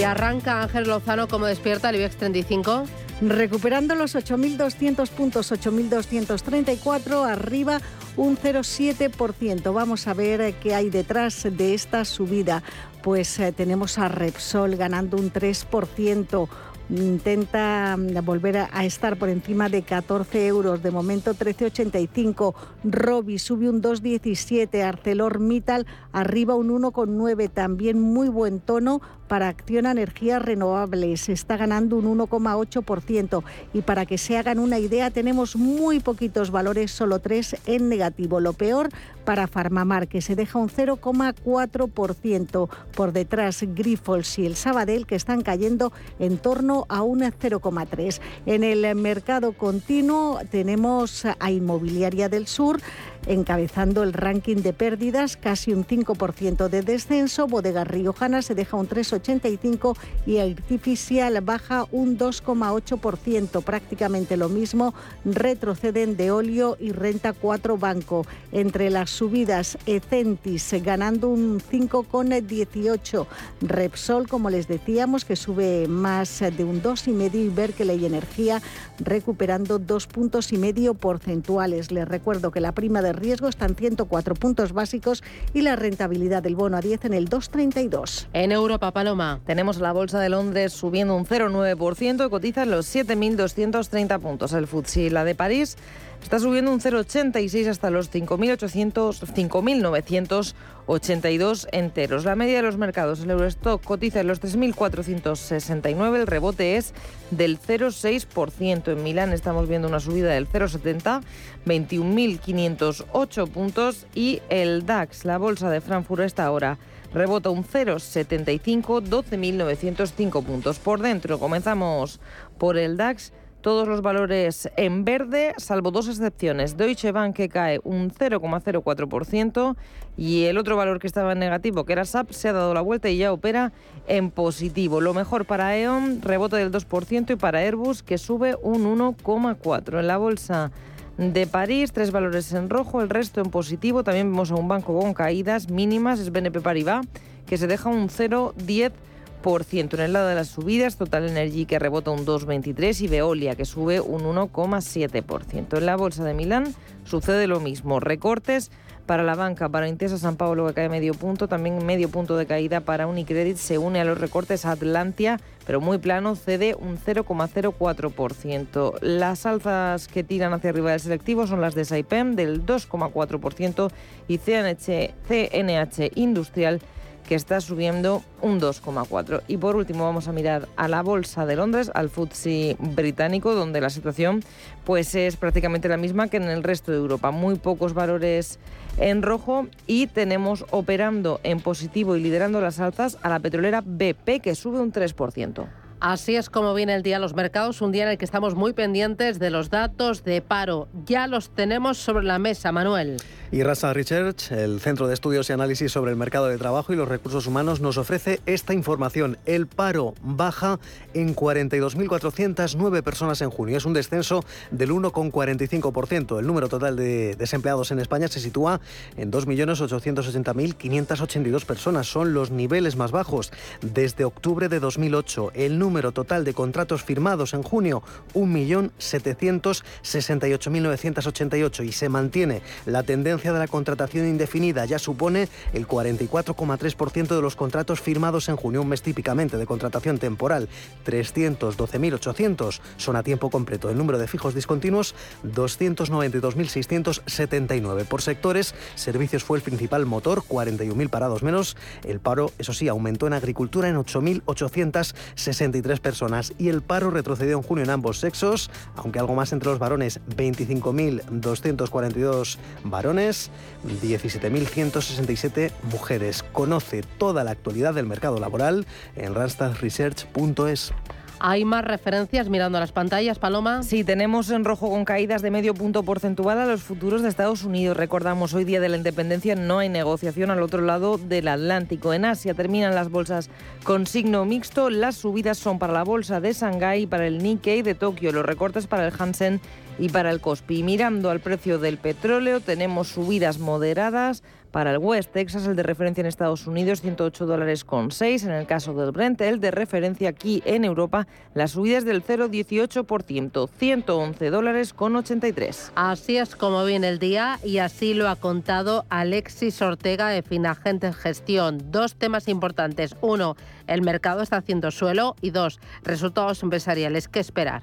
Y arranca Ángel Lozano como despierta el IBEX 35. Recuperando los 8.200 puntos, 8.234, arriba un 0,7%. Vamos a ver eh, qué hay detrás de esta subida. Pues eh, tenemos a Repsol ganando un 3% intenta mm, volver a estar por encima de 14 euros, de momento 13,85. Robi sube un 2,17. ArcelorMittal arriba un 1,9. También muy buen tono para Acción Energías Renovables. Está ganando un 1,8%. Y para que se hagan una idea, tenemos muy poquitos valores, solo tres en negativo. Lo peor para Farmamar, que se deja un 0,4%. Por detrás, Grifols y el Sabadell, que están cayendo en torno a un 0,3%. En el mercado continuo tenemos a Inmobiliaria del Sur encabezando el ranking de pérdidas, casi un 5% de descenso. Bodega Riojana se deja un 3,85 y Artificial baja un 2,8%, prácticamente lo mismo. Retroceden de óleo y renta 4 banco. Entre las subidas, Ecentis ganando un 5,18. Repsol, como les decíamos, que sube más de un 2,5 y Berkeley Energía recuperando dos puntos y medio porcentuales. Les recuerdo que la prima de riesgo están 104 puntos básicos y la rentabilidad del bono a 10 en el 2,32. En Europa, Paloma. Tenemos la Bolsa de Londres subiendo un 0,9% y cotiza en los 7.230 puntos. El FTSE, la de París, Está subiendo un 0,86 hasta los 5.982 enteros. La media de los mercados, el Eurostock cotiza en los 3.469, el rebote es del 0,6%. En Milán estamos viendo una subida del 0,70, 21.508 puntos y el DAX, la bolsa de Frankfurt, está ahora rebota un 0,75, 12.905 puntos. Por dentro comenzamos por el DAX todos los valores en verde, salvo dos excepciones. Deutsche Bank que cae un 0,04% y el otro valor que estaba en negativo, que era SAP, se ha dado la vuelta y ya opera en positivo. Lo mejor para E.ON, rebote del 2% y para Airbus, que sube un 1,4%. En la bolsa de París, tres valores en rojo, el resto en positivo. También vemos a un banco con caídas mínimas, es BNP Paribas, que se deja un 0,10%. En el lado de las subidas, Total Energy que rebota un 2,23 y Veolia que sube un 1,7%. En la bolsa de Milán sucede lo mismo. Recortes para la banca, para Intesa San Pablo que cae medio punto, también medio punto de caída para Unicredit, se une a los recortes Atlantia, pero muy plano, cede un 0,04%. Las alzas que tiran hacia arriba del selectivo son las de Saipem del 2,4% y CNH, CNH Industrial que está subiendo un 2,4. Y por último vamos a mirar a la bolsa de Londres, al FTSE británico, donde la situación pues es prácticamente la misma que en el resto de Europa. Muy pocos valores en rojo y tenemos operando en positivo y liderando las altas a la petrolera BP que sube un 3%. Así es como viene el día los mercados, un día en el que estamos muy pendientes de los datos de paro. Ya los tenemos sobre la mesa, Manuel. Y Rasa Research, el Centro de Estudios y Análisis sobre el Mercado de Trabajo y los Recursos Humanos, nos ofrece esta información. El paro baja en 42.409 personas en junio. Es un descenso del 1,45%. El número total de desempleados en España se sitúa en 2.880.582 personas. Son los niveles más bajos desde octubre de 2008. El total de contratos firmados en junio, 1.768.988. Y se mantiene la tendencia de la contratación indefinida ya supone el 44,3% de los contratos firmados en junio, un mes típicamente de contratación temporal. 312.800 son a tiempo completo. El número de fijos discontinuos, 292.679. Por sectores, servicios fue el principal motor, 41.000 parados menos. El paro, eso sí, aumentó en agricultura en 8.863 personas y el paro retrocedió en junio en ambos sexos, aunque algo más entre los varones, 25.242 varones varones, 17.167 mujeres. Conoce toda la actualidad del mercado laboral en randstadresearch.es. Hay más referencias mirando a las pantallas, Paloma. Sí, tenemos en rojo con caídas de medio punto porcentual a los futuros de Estados Unidos. Recordamos, hoy día de la independencia no hay negociación al otro lado del Atlántico. En Asia terminan las bolsas con signo mixto. Las subidas son para la bolsa de Shanghái, para el Nikkei de Tokio, los recortes para el Hansen y para el Kospi. Mirando al precio del petróleo, tenemos subidas moderadas para el West Texas, el de referencia en Estados Unidos, 108 dólares con 6. En el caso del Brent, el de referencia aquí en Europa, las subidas del 0,18%, 111 dólares con 83. Así es como viene el día y así lo ha contado Alexis Ortega de Finagente Gestión. Dos temas importantes. Uno, el mercado está haciendo suelo y dos, resultados empresariales. ¿Qué esperar?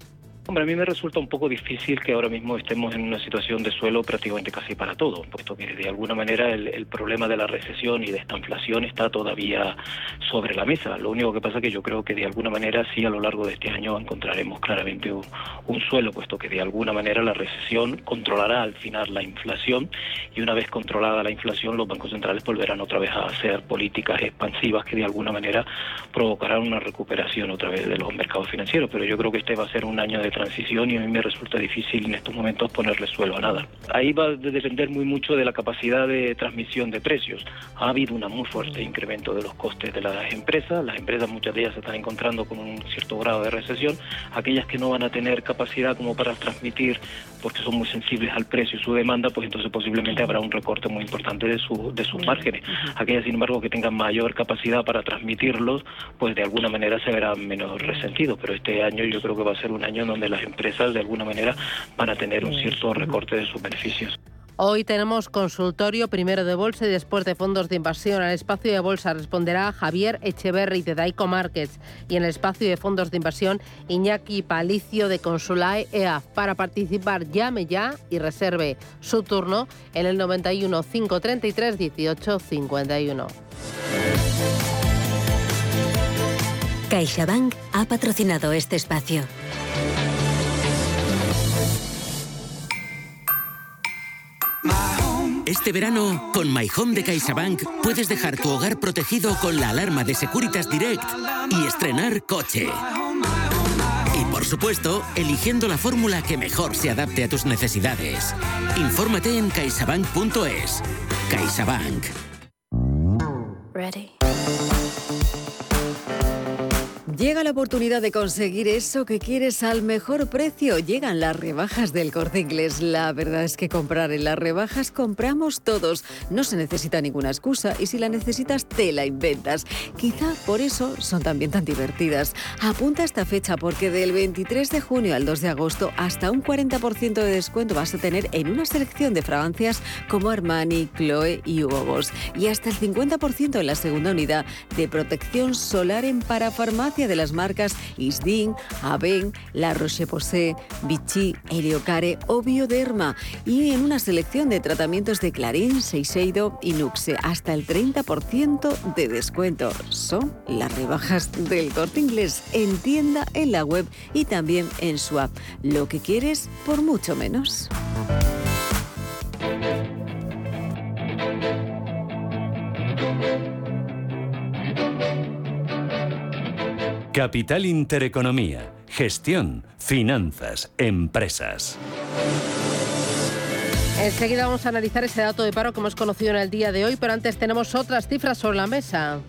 Hombre, a mí me resulta un poco difícil que ahora mismo estemos en una situación de suelo prácticamente casi para todo, puesto que de alguna manera el, problema de la recesión y de esta inflación está todavía sobre la mesa. Lo único que pasa es que yo creo que de alguna manera sí a lo largo de este año encontraremos claramente un, suelo, puesto que de alguna manera la recesión controlará al final la inflación y una vez controlada la inflación los bancos centrales volverán otra vez a hacer políticas expansivas que de alguna manera provocarán una recuperación otra vez de los mercados financieros. Pero yo creo que este va a ser un año de transición y a mí me resulta difícil en estos momentos ponerle suelo a nada. Ahí va a depender muy mucho de la capacidad de transmisión de precios. Ha habido un muy fuerte incremento de los costes de las empresas, las empresas muchas de ellas se están encontrando con un cierto grado de recesión, aquellas que no van a tener capacidad como para transmitir porque son muy sensibles al precio y su demanda, pues entonces posiblemente habrá un recorte muy importante de, su, de sus márgenes. Aquellas, sin embargo, que tengan mayor capacidad para transmitirlos, pues de alguna manera se verán menos resentidos. Pero este año yo creo que va a ser un año donde las empresas de alguna manera van a tener un cierto recorte de sus beneficios. Hoy tenemos consultorio primero de bolsa y después de fondos de inversión. Al espacio de bolsa responderá Javier Echeverri de Daico Markets y en el espacio de fondos de inversión Iñaki Palicio de Consulae EAF. Para participar llame ya y reserve su turno en el 91 533 18 51. CaixaBank ha patrocinado este espacio. Este verano, con My Home de CaixaBank, puedes dejar tu hogar protegido con la alarma de Securitas Direct y estrenar coche. Y por supuesto, eligiendo la fórmula que mejor se adapte a tus necesidades. Infórmate en caixabank.es. CaixaBank. Ready. Llega la oportunidad de conseguir eso que quieres al mejor precio. Llegan las rebajas del corte inglés. La verdad es que comprar en las rebajas compramos todos. No se necesita ninguna excusa y si la necesitas te la inventas. Quizá por eso son también tan divertidas. Apunta esta fecha porque del 23 de junio al 2 de agosto hasta un 40% de descuento vas a tener en una selección de fragancias como Armani, Chloe y Hugo Boss. Y hasta el 50% en la segunda unidad de protección solar en parafarmacia de las marcas Isdin, Aven, La Roche-Posay, Vichy, Heliocare o Bioderma y en una selección de tratamientos de Clarín, Seisedo y Nuxe hasta el 30% de descuento. Son las rebajas del corte inglés en tienda, en la web y también en su app. Lo que quieres por mucho menos. Capital Intereconomía, gestión, finanzas, empresas. Enseguida vamos a analizar ese dato de paro que hemos conocido en el día de hoy, pero antes tenemos otras cifras sobre la mesa.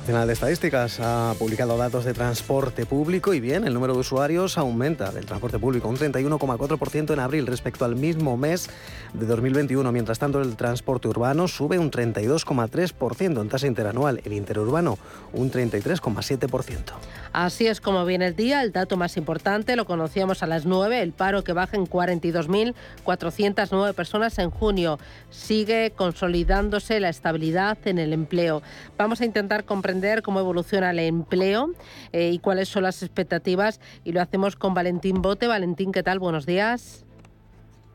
Nacional de Estadísticas ha publicado datos de transporte público y bien, el número de usuarios aumenta del transporte público un 31,4% en abril respecto al mismo mes de 2021. Mientras tanto, el transporte urbano sube un 32,3% en tasa interanual, el interurbano un 33,7%. Así es como viene el día. El dato más importante lo conocíamos a las 9, el paro que baja en 42.409 personas en junio. Sigue consolidándose la estabilidad en el empleo. Vamos a intentar comprender cómo evoluciona el empleo eh, y cuáles son las expectativas y lo hacemos con Valentín Bote. Valentín, ¿qué tal? Buenos días.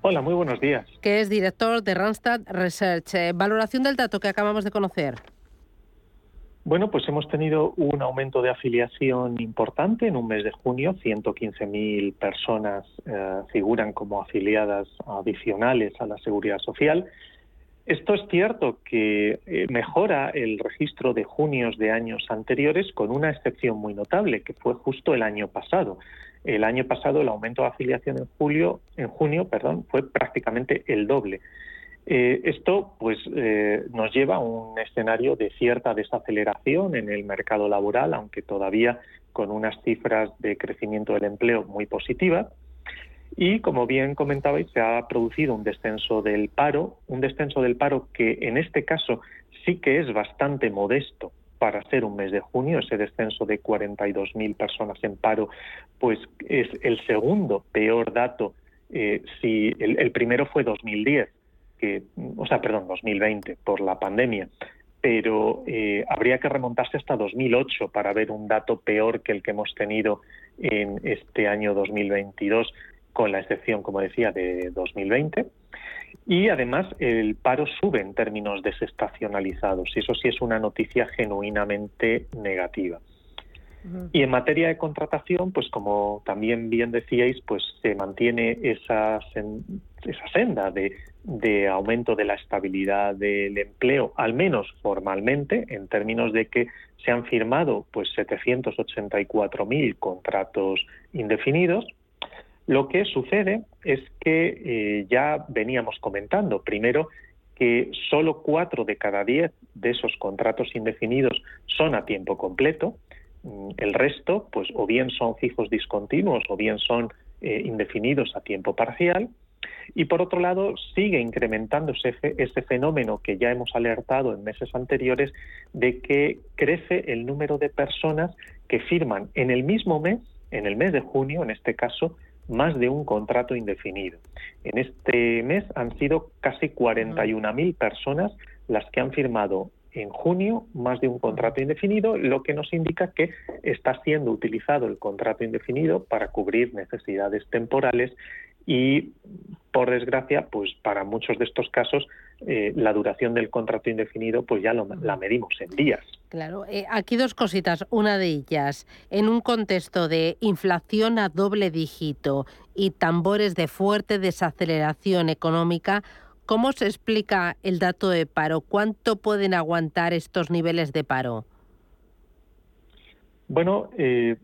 Hola, muy buenos días. Que es director de Randstad Research. Eh, valoración del dato que acabamos de conocer. Bueno, pues hemos tenido un aumento de afiliación importante en un mes de junio. 115.000 personas eh, figuran como afiliadas adicionales a la seguridad social. Esto es cierto que eh, mejora el registro de junios de años anteriores con una excepción muy notable, que fue justo el año pasado. El año pasado el aumento de afiliación en julio, en junio, perdón, fue prácticamente el doble. Eh, esto pues eh, nos lleva a un escenario de cierta desaceleración en el mercado laboral, aunque todavía con unas cifras de crecimiento del empleo muy positivas. Y como bien comentabais, se ha producido un descenso del paro, un descenso del paro que en este caso sí que es bastante modesto para ser un mes de junio, ese descenso de 42.000 personas en paro, pues es el segundo peor dato. Eh, si el, primero fue 2010, que, o sea, perdón, 2020 por la pandemia, pero eh, habría que remontarse hasta 2008 para ver un dato peor que el que hemos tenido en este año 2022 con la excepción, como decía, de 2020. Y además el paro sube en términos desestacionalizados y eso sí es una noticia genuinamente negativa. Y en materia de contratación, pues como también bien decíais, pues se mantiene esa, esa senda de, de, aumento de la estabilidad del empleo, al menos formalmente, en términos de que se han firmado pues 784.000 contratos indefinidos, lo que sucede es que eh, ya veníamos comentando, primero, que solo cuatro de cada diez de esos contratos indefinidos son a tiempo completo. Mm, el resto, pues, o bien son fijos discontinuos o bien son eh, indefinidos a tiempo parcial. Y por otro lado, sigue incrementándose ese fenómeno que ya hemos alertado en meses anteriores de que crece el número de personas que firman en el mismo mes, en el mes de junio, en este caso, más de un contrato indefinido. En este mes han sido casi 41.000 personas las que han firmado en junio más de un contrato indefinido, lo que nos indica que está siendo utilizado el contrato indefinido para cubrir necesidades temporales y, por desgracia, pues para muchos de estos casos eh, la duración del contrato indefinido pues ya la medimos en días. Claro, eh, aquí dos cositas. Una de ellas, en un contexto de inflación a doble dígito y tambores de fuerte desaceleración económica, ¿cómo se explica el dato de paro? ¿Cuánto pueden aguantar estos niveles de paro? Bueno, eh,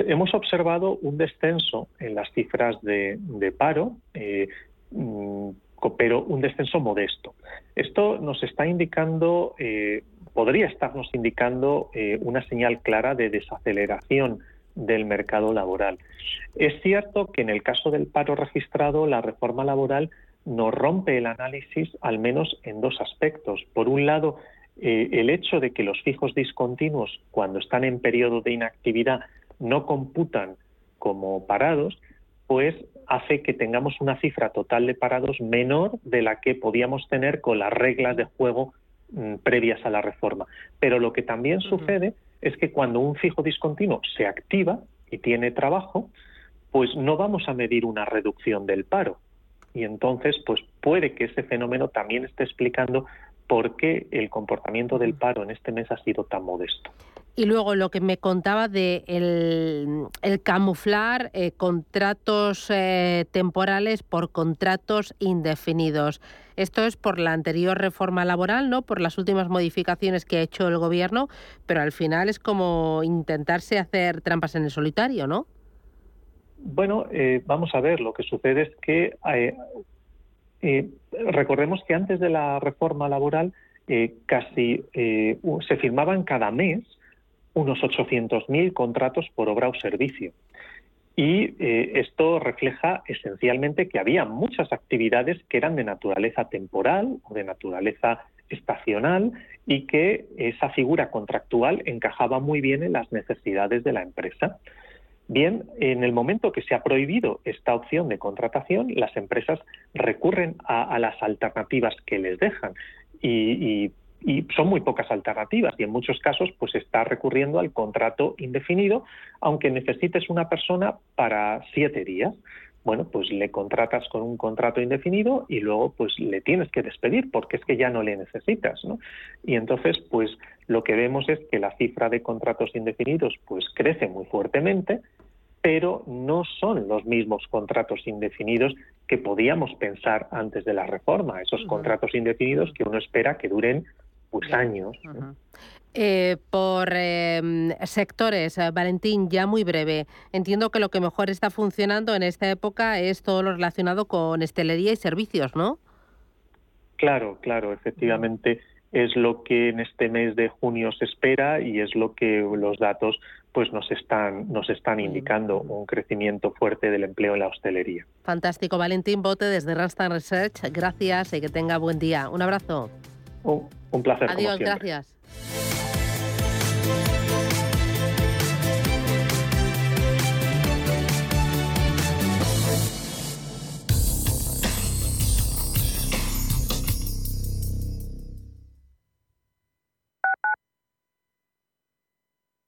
hemos observado un descenso en las cifras de, paro, mm, pero un descenso modesto. Esto nos está indicando, eh, podría estarnos indicando una señal clara de desaceleración del mercado laboral. Es cierto que en el caso del paro registrado, la reforma laboral nos rompe el análisis al menos en dos aspectos. Por un lado, eh, el hecho de que los fijos discontinuos, cuando están en periodo de inactividad, no computan como parados, pues hace que tengamos una cifra total de parados menor de la que podíamos tener con las reglas de juego mm, previas a la reforma. Pero lo que también sucede es que cuando un fijo discontinuo se activa y tiene trabajo, pues no vamos a medir una reducción del paro. Y entonces, pues puede que ese fenómeno también esté explicando por qué el comportamiento del paro en este mes ha sido tan modesto. Y luego lo que me contaba de el, camuflar eh, contratos eh, temporales por contratos indefinidos. Esto es por la anterior reforma laboral, ¿no? Por las últimas modificaciones que ha hecho el gobierno, pero al final es como intentarse hacer trampas en el solitario, ¿no? Bueno, eh, vamos a ver, lo que sucede es que eh, recordemos que antes de la reforma laboral casi se firmaban cada mes unos 800.000 contratos por obra o servicio. Y esto refleja esencialmente que había muchas actividades que eran de naturaleza temporal o de naturaleza estacional y que esa figura contractual encajaba muy bien en las necesidades de la empresa. Bien, en el momento que se ha prohibido esta opción de contratación, las empresas recurren a, las alternativas que les dejan y, son muy pocas alternativas y en muchos casos pues está recurriendo al contrato indefinido, aunque necesites una persona para siete días. Bueno, pues le contratas con un contrato indefinido y luego pues le tienes que despedir porque es que ya no le necesitas, ¿no? Y entonces pues lo que vemos es que la cifra de contratos indefinidos pues crece muy fuertemente pero no son los mismos contratos indefinidos que podíamos pensar antes de la reforma, esos contratos indefinidos que uno espera que duren pues años. Eh, por em, sectores, eh, Valentín, ya muy breve. Entiendo que lo que mejor está funcionando en esta época es todo lo relacionado con estelería y servicios, ¿no? Claro, claro, efectivamente es lo que en este mes de junio se espera y es lo que los datos pues nos están nos están indicando un crecimiento fuerte del empleo en la hostelería. Fantástico, Valentín Bote desde Randstad Research. Gracias y que tenga buen día. Un abrazo. Un placer. Adiós, gracias.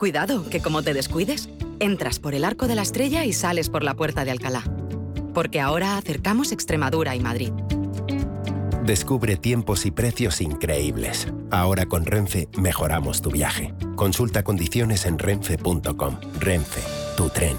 Cuidado, que como te descuides, entras por el arco de la estrella y sales por la puerta de Alcalá. Porque ahora acercamos Extremadura y Madrid. Descubre tiempos y precios increíbles. Ahora con Renfe mejoramos tu viaje. Consulta condiciones en renfe.com. Renfe, tu tren.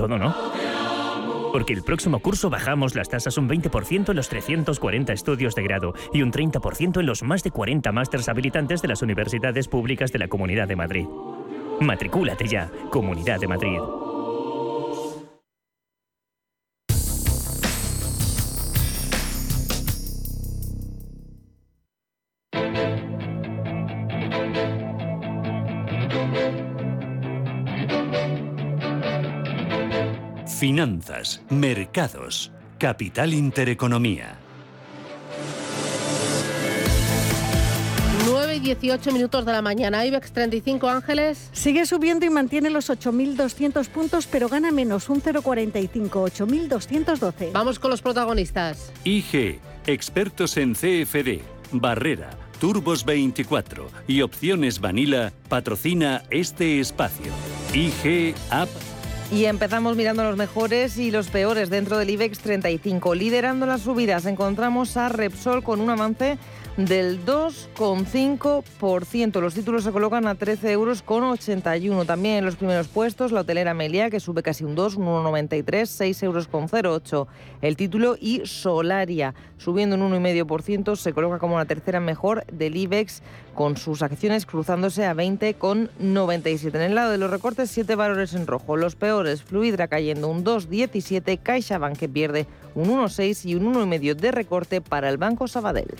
todo no. Porque el próximo curso bajamos las tasas un 20% en los 340 estudios de grado y un 30% en los más de 40 másters habilitantes de las universidades públicas de la Comunidad de Madrid. Matricúlate ya, Comunidad de Madrid. Finanzas, mercados, capital intereconomía. 9 y 18 minutos de la mañana. IBEX 35 Ángeles. Sigue subiendo y mantiene los 8.200 puntos, pero gana menos, un 0,45, 8.212. Vamos con los protagonistas. IG, expertos en CFD, Barrera, Turbos 24 y Opciones Vanilla patrocina este espacio. IG App y empezamos mirando los mejores y los peores dentro del IBEX 35. Liderando las subidas encontramos a Repsol con un avance del 2,5%. Los títulos se colocan a 13 euros con 81. También en los primeros puestos la hotelera Melia, que sube casi un 2, un 1,93, 6 euros con 08 el título. Y Solaria, subiendo un 1,5%, se coloca como la tercera mejor del IBEX con sus acciones cruzándose a 20,97. En el lado de los recortes, siete valores en rojo. Los peores, Fluidra cayendo un 2,17, CaixaBank que pierde un 1,6 y un 1,5 de recorte para el Banco Sabadell.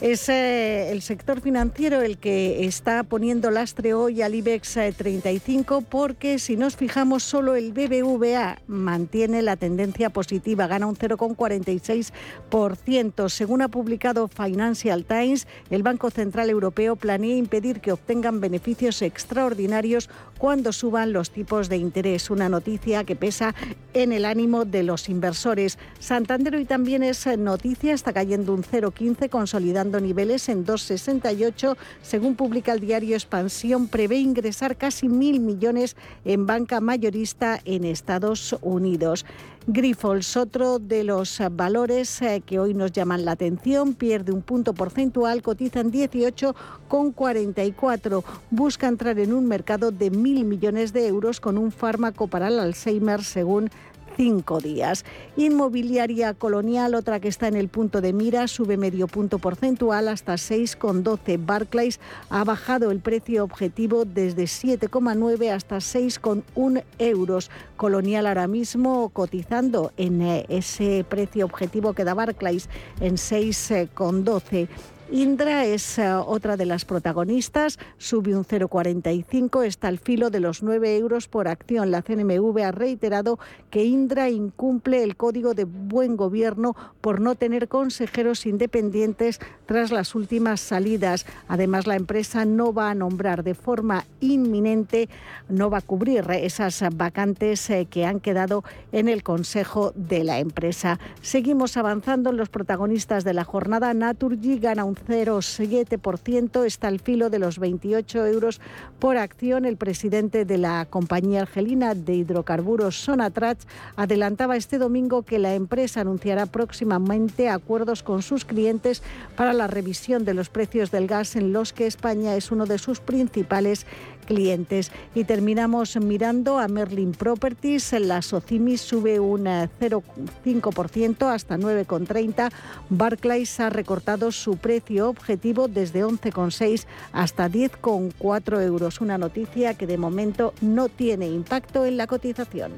Es eh, el sector financiero el que está poniendo lastre hoy al IBEX 35 eh, porque si nos fijamos solo el BBVA mantiene la tendencia positiva, gana un 0,46%. Según ha publicado Financial Times, el Banco Central Europeo planea impedir que obtengan beneficios extraordinarios cuando suban los tipos de interés, una noticia que pesa en el ánimo de los inversores. Santander hoy también es noticia, está cayendo un 0,15 consolidando niveles en 2,68. Según publica el diario Expansión, prevé ingresar casi mil millones en banca mayorista en Estados Unidos. Grifols, otro de los valores eh, que hoy nos llaman la atención, pierde un punto porcentual, cotiza en 18,44. Busca entrar en un mercado de mil millones de euros con un fármaco para el Alzheimer, según cinco días. Inmobiliaria Colonial, otra que está en el punto de mira, sube medio punto porcentual hasta 6,12. Barclays ha bajado el precio objetivo desde 7,9 hasta 6,1 euros. Colonial ahora mismo cotizando en eh, ese precio objetivo que da Barclays en 6,12. Indra es eh, otra de las protagonistas, sube un 0,45, está al filo de los 9 euros por acción. La CNMV ha reiterado que Indra incumple el código de buen gobierno por no tener consejeros independientes tras las últimas salidas. Además, la empresa no va a nombrar de forma inminente, no va a cubrir esas vacantes eh, que han quedado en el Consejo de la empresa. Seguimos avanzando en los protagonistas de la jornada. Naturgy gana un 0,7%, está al filo de los 28 euros por acción. El presidente de la compañía argelina de hidrocarburos Sonatrach adelantaba este domingo que la empresa anunciará próximamente acuerdos con sus clientes para la revisión de los precios del gas en los que España es uno de sus principales clientes. Y terminamos mirando a Merlin Properties. La Socimis sube un 0,5% eh, hasta 9,30. Barclays ha recortado su precio objetivo desde 11,6 hasta 10,4 euros. Una noticia que de momento no tiene impacto en la cotización.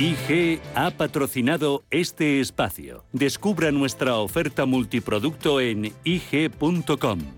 IG ha patrocinado este espacio. Descubra nuestra oferta multiproducto en IG.com.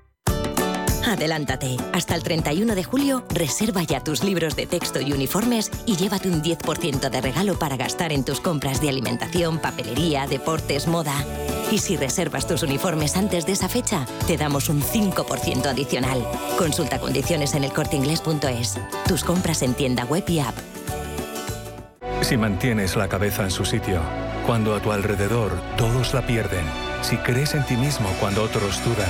Adelántate. Hasta el 31 de julio, reserva ya tus libros de texto y uniformes y llévate un 10% de regalo para gastar en tus compras de alimentación, papelería, deportes, moda. Y si reservas tus uniformes antes de esa fecha, te damos un 5% adicional. Consulta condiciones en elcorteingles.es. Tus compras en tienda web y app. Si mantienes la cabeza en su sitio, cuando a tu alrededor todos la pierden, si crees en ti mismo cuando otros dudan,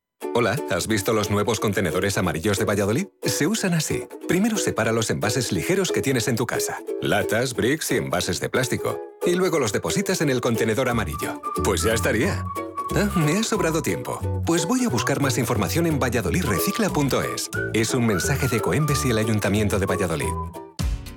Hola, ¿has visto los nuevos contenedores amarillos de Valladolid? Se usan así. Primero separa los envases ligeros que tienes en tu casa. Latas, bricks y envases de plástico. Y luego los depositas en el contenedor amarillo. Pues ya estaría. Ah, me ha sobrado tiempo. Pues voy a buscar más información en valladolidrecicla.es. Es un mensaje de Coembes y el Ayuntamiento de Valladolid.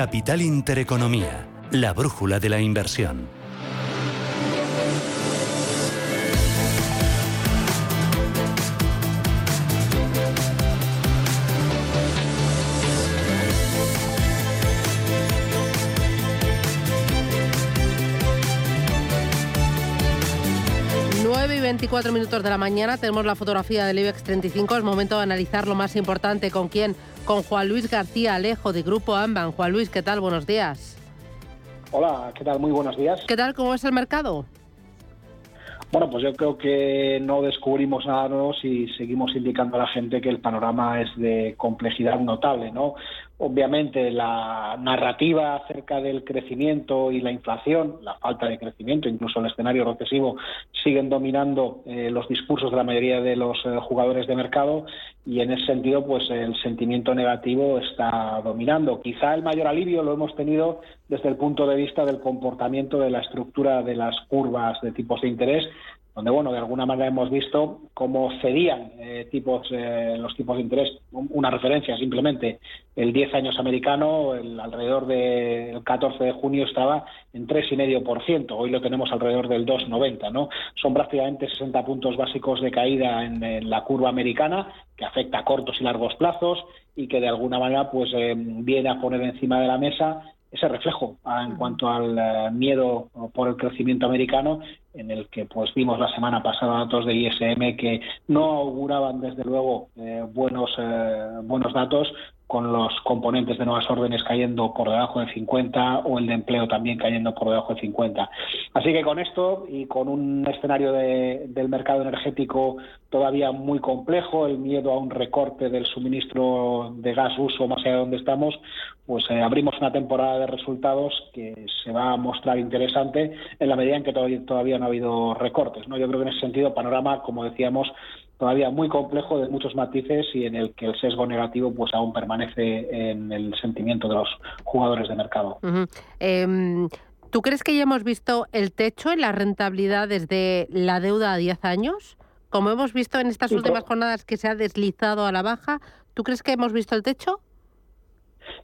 Capital Intereconomía, la brújula de la inversión. Y 24 minutos de la mañana tenemos la fotografía del IBEX 35. Es momento de analizar lo más importante con quién con Juan Luis García Alejo de Grupo Amban. Juan Luis, ¿qué tal? Buenos días. Hola, ¿qué tal? Muy buenos días. ¿Qué tal? ¿Cómo es el mercado? Bueno, pues yo creo que no descubrimos nada nuevo si seguimos indicando a la gente que el panorama es de complejidad notable, ¿no? Obviamente la narrativa acerca del crecimiento y la inflación, la falta de crecimiento, incluso el escenario recesivo, siguen dominando eh, los discursos de la mayoría de los eh, jugadores de mercado y en ese sentido pues el sentimiento negativo está dominando. Quizá el mayor alivio lo hemos tenido desde el punto de vista del comportamiento de la estructura de las curvas de tipos de interés donde bueno de alguna manera hemos visto cómo cedían eh, tipos eh, los tipos de interés una referencia simplemente el 10 años americano el, alrededor del 14 de junio estaba en 3,5%, hoy lo tenemos alrededor del 2,90 no son prácticamente 60 puntos básicos de caída en, la curva americana que afecta a cortos y largos plazos y que de alguna manera pues eh, viene a poner encima de la mesa ese reflejo ah, en cuanto al eh, miedo por el crecimiento americano, en el que pues vimos la semana pasada datos de ISM que no auguraban desde luego eh, buenos eh, buenos datos con los componentes de nuevas órdenes cayendo por debajo de 50 o el de empleo también cayendo por debajo de 50. Así que con esto y con un escenario del mercado energético todavía muy complejo, el miedo a un recorte del suministro de gas uso más allá de donde estamos, pues eh, abrimos una temporada de resultados que se va a mostrar interesante en la medida en que todavía, todavía no ha habido recortes. ¿no? Yo creo que en ese sentido, panorama, como decíamos, todavía muy complejo de muchos matices y en el que el sesgo negativo pues aún permanece en el sentimiento de los jugadores de mercado. Em, ¿Tú crees que ya hemos visto el techo en las rentabilidades de la deuda a 10 años? Como hemos visto en estas últimas jornadas que se ha deslizado a la baja, ¿tú crees que hemos visto el techo?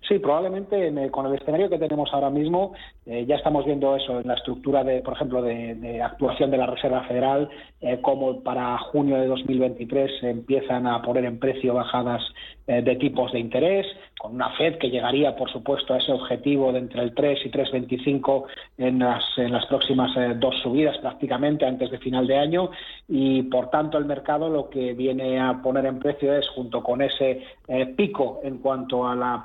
Sí, probablemente con el escenario que tenemos ahora mismo eh, ya estamos viendo eso en la estructura, de, por ejemplo, de, actuación de la Reserva Federal, eh, como para junio de 2023 se empiezan a poner en precio bajadas eh, de tipos de interés, con una Fed que llegaría, por supuesto, a ese objetivo de entre el 3 y 3,25 en las, en las próximas dos subidas prácticamente antes de final de año. Y, por tanto, el mercado lo que viene a poner en precio es, junto con ese pico en cuanto a la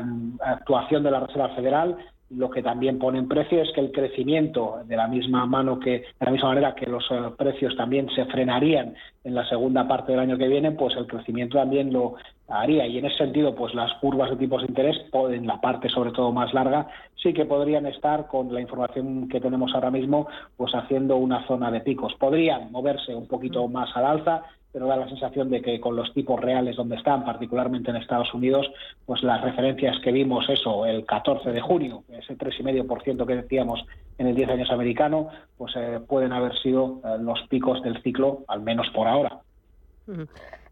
mm, actuación de la Reserva Federal, lo que también pone en precio es que el crecimiento, de la misma mano que, de la misma manera que los eh, precios también se frenarían en la segunda parte del año que viene, pues el crecimiento también lo haría. Y en ese sentido, pues las curvas de tipos de interés, en la parte sobre todo más larga, sí que podrían estar con la información que tenemos ahora mismo, pues haciendo una zona de picos. Podrían moverse un poquito más al alza, pero da la sensación de que con los tipos reales donde están, particularmente en Estados Unidos, pues las referencias que vimos eso el 14 de junio, ese 3,5% que decíamos en el 10 años americano, pues eh, pueden haber sido eh, los picos del ciclo, al menos por ahora.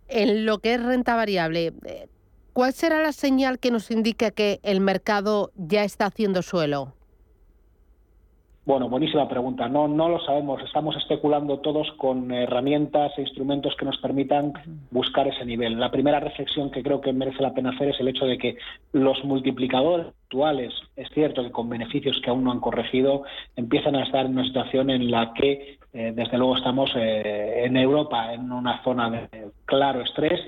En lo que es renta variable, eh, ¿cuál será la señal que nos indique que el mercado ya está haciendo suelo? Bueno, buenísima pregunta. No, no lo sabemos. Estamos especulando todos con herramientas e instrumentos que nos permitan buscar ese nivel. La primera reflexión que creo que merece la pena hacer es el hecho de que los multiplicadores actuales, es cierto que con beneficios que aún no han corregido, empiezan a estar en una situación en la que, eh, desde luego, estamos eh, en Europa en una zona de claro estrés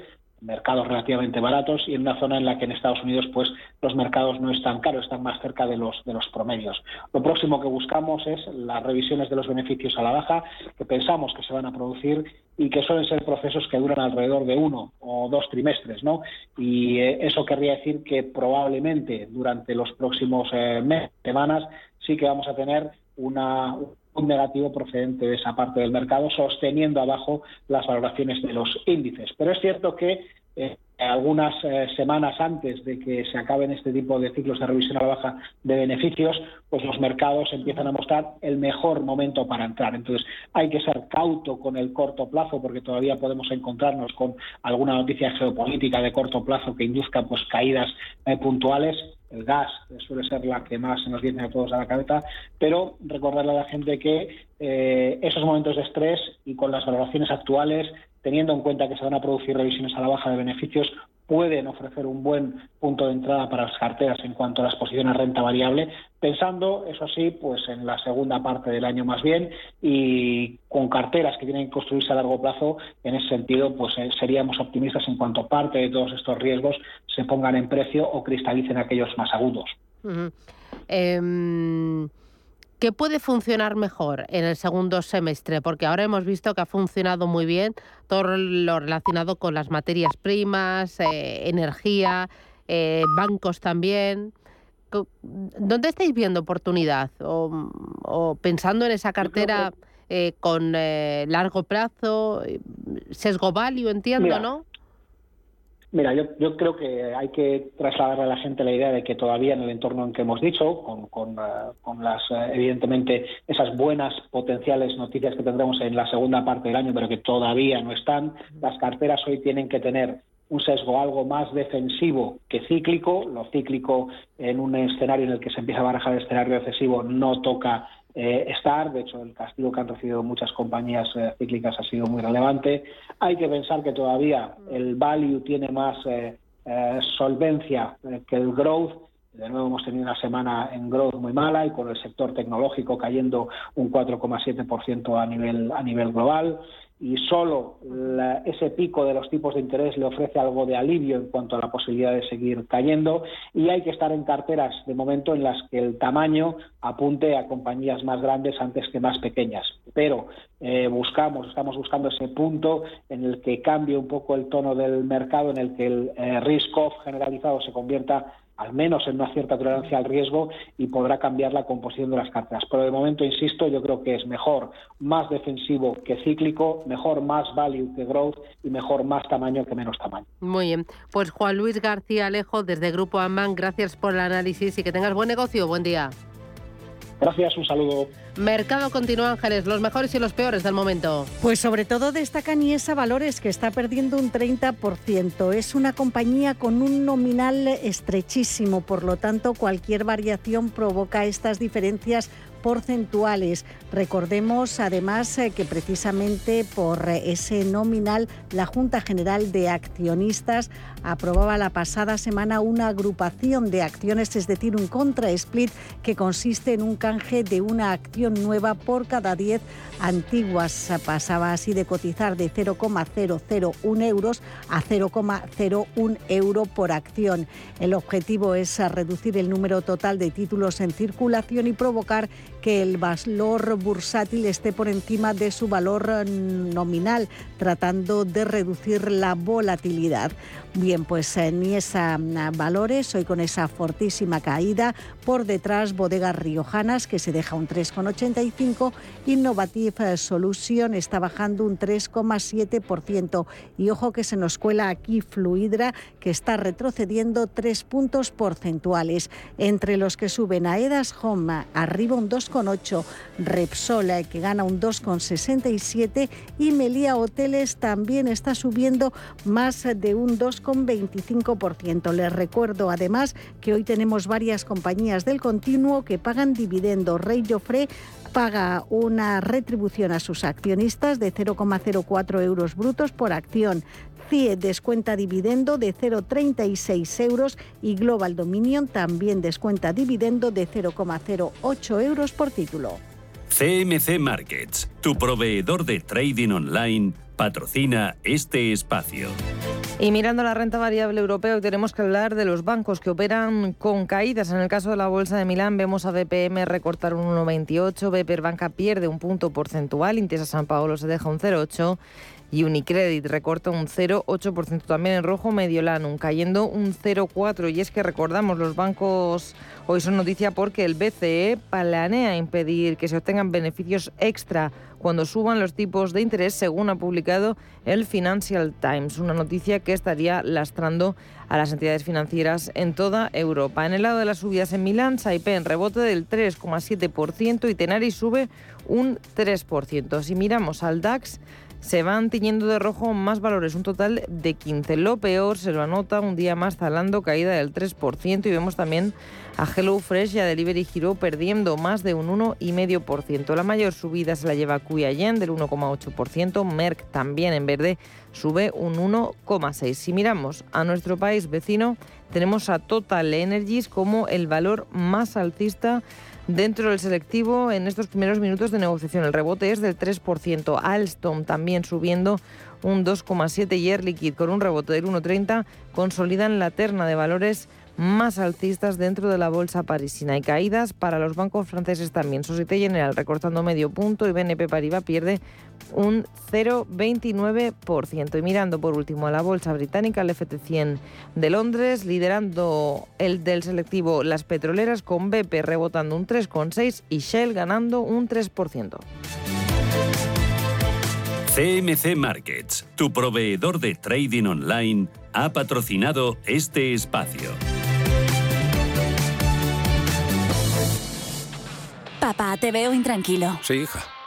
mercados relativamente baratos y en una zona en la que en Estados Unidos pues los mercados no están caros, están más cerca de los de los promedios. Lo próximo que buscamos es las revisiones de los beneficios a la baja que pensamos que se van a producir y que suelen ser procesos que duran alrededor de uno o dos trimestres, ¿no? Y eh, eso querría decir que probablemente durante los próximos eh, meses, semanas, sí que vamos a tener una, un negativo procedente de esa parte del mercado, sosteniendo abajo las valoraciones de los índices. Pero es cierto que eh, algunas eh, semanas antes de que se acaben este tipo de ciclos de revisión a la baja de beneficios, pues los mercados empiezan a mostrar el mejor momento para entrar. Entonces, hay que ser cauto con el corto plazo porque todavía podemos encontrarnos con alguna noticia geopolítica de corto plazo que induzca pues caídas eh, puntuales. El gas suele ser la que más se nos viene a todos a la cabeza, pero recordarle a la gente que eh, esos momentos de estrés y con las valoraciones actuales, teniendo en cuenta que se van a producir revisiones a la baja de beneficios, pueden ofrecer un buen punto de entrada para las carteras en cuanto a las posiciones renta variable, pensando, eso sí, pues en la segunda parte del año más bien y con carteras que tienen que construirse a largo plazo, en ese sentido, pues eh, seríamos optimistas en cuanto parte de todos estos riesgos se pongan en precio o cristalicen aquellos más agudos. ¿Qué puede funcionar mejor en el segundo semestre? Porque ahora hemos visto que ha funcionado muy bien todo lo relacionado con las materias primas, eh, energía, eh, bancos también. ¿Dónde estáis viendo oportunidad? O, pensando en esa cartera eh, con largo plazo, sesgo value, entiendo, ¿no? Mira, yo, yo, creo que hay que trasladar a la gente la idea de que todavía en el entorno en que hemos dicho, con, eh, las, eh, evidentemente, esas buenas potenciales noticias que tendremos en la segunda parte del año, pero que todavía no están, las carteras hoy tienen que tener un sesgo algo más defensivo que cíclico. Lo cíclico en un escenario en el que se empieza a barajar el escenario recesivo no toca eh, estar. De hecho, el castigo que han recibido muchas compañías eh, cíclicas ha sido muy relevante. Hay que pensar que todavía el value tiene más eh, solvencia que el growth. De nuevo hemos tenido una semana en growth muy mala y con el sector tecnológico cayendo un 4,7% a nivel a nivel global y solo ese pico de los tipos de interés le ofrece algo de alivio en cuanto a la posibilidad de seguir cayendo y hay que estar en carteras de momento en las que el tamaño apunte a compañías más grandes antes que más pequeñas. Pero eh, buscamos, estamos buscando ese punto en el que cambie un poco el tono del mercado, en el que el eh, risk-off generalizado se convierta al menos en una cierta tolerancia al riesgo y podrá cambiar la composición de las carteras. Pero de momento, insisto, yo creo que es mejor más defensivo que cíclico, mejor más value que growth y mejor más tamaño que menos tamaño. Muy bien. Pues Juan Luis García Alejo, desde Grupo Amman, gracias por el análisis y que tengas buen negocio. Buen día. Gracias, un saludo. Mercado continúa, Ángeles, los mejores y los peores del momento. Pues sobre todo destacan IESA Valores, que está perdiendo un 30%. Es una compañía con un nominal estrechísimo, por lo tanto cualquier variación provoca estas diferencias porcentuales. Recordemos además eh, que precisamente por ese nominal la Junta General de Accionistas aprobaba la pasada semana una agrupación de acciones, es decir, un contra-split que consiste en un canje de una acción nueva por cada 10 antiguas. Pasaba así de cotizar de 0,001 euros a 0,01 euro por acción. El objetivo es reducir el número total de títulos en circulación y provocar que el valor bursátil esté por encima de su valor nominal, tratando de reducir la volatilidad. Pues eh, ni esa mm, Valores, hoy con esa fortísima caída, por detrás Bodegas Riojanas, que se deja un 3,85, Innovative Solution está bajando un 3,7%. Y ojo que se nos cuela aquí Fluidra, que está retrocediendo 3 puntos porcentuales. Entre los que suben a Edas Home, arriba un 2,8, Repsola, que gana un 2,67, y Melia Hoteles también está subiendo más de un 2, 25%. Les recuerdo además que hoy tenemos varias compañías del continuo que pagan dividendo. Rey Joffre paga una retribución a sus accionistas de 0,04 euros brutos por acción. CIE descuenta dividendo de 0,36 euros y Global Dominion también descuenta dividendo de 0,08 euros por título. CMC Markets, tu proveedor de trading online, patrocina este espacio. Y mirando la renta variable europea, hoy tenemos que hablar de los bancos que operan con caídas. En el caso de la Bolsa de Milán vemos a BPM recortar un 1,28, BP Banca pierde un punto porcentual, Intesa San Paolo se deja un 0,8 y Unicredit recorta un 0,8% también en rojo Mediolanum, cayendo un 0,4%. Y es que recordamos, los bancos hoy son noticia porque el BCE planea impedir que se obtengan beneficios extra cuando suban los tipos de interés, según ha publicado el Financial Times, una noticia que estaría lastrando a las entidades financieras en toda Europa. En el lado de las subidas en Milán, Saipem rebote del 3,7% y Tenaris sube un 3%. Si miramos al DAX, se van tiñendo de rojo más valores, un total de 15. Lo peor se lo anota un día más Zalando, caída del 3%, y vemos también a HelloFresh y a Delivery Hero perdiendo más de un 1,5%. La mayor subida se la lleva Cuyayen del 1,8%, Merck también en verde sube un 1,6%. Si miramos a nuestro país vecino, tenemos a Total Energies como el valor más alcista dentro del selectivo en estos primeros minutos de negociación. El rebote es del 3%. Alstom también subiendo un 2,7% y Air Liquid con un rebote del 1,30% consolidan la terna de valores más alcistas dentro de la bolsa parisina y caídas para los bancos franceses también. Societe General recortando medio punto y BNP Paribas pierde un 0,29%. Y mirando por último a la bolsa británica, el FT100 de Londres, liderando el del selectivo las petroleras con BP rebotando un 3,6% y Shell ganando un 3%. CMC Markets, tu proveedor de trading online, ha patrocinado este espacio. Papá, te veo intranquilo. Sí, hija.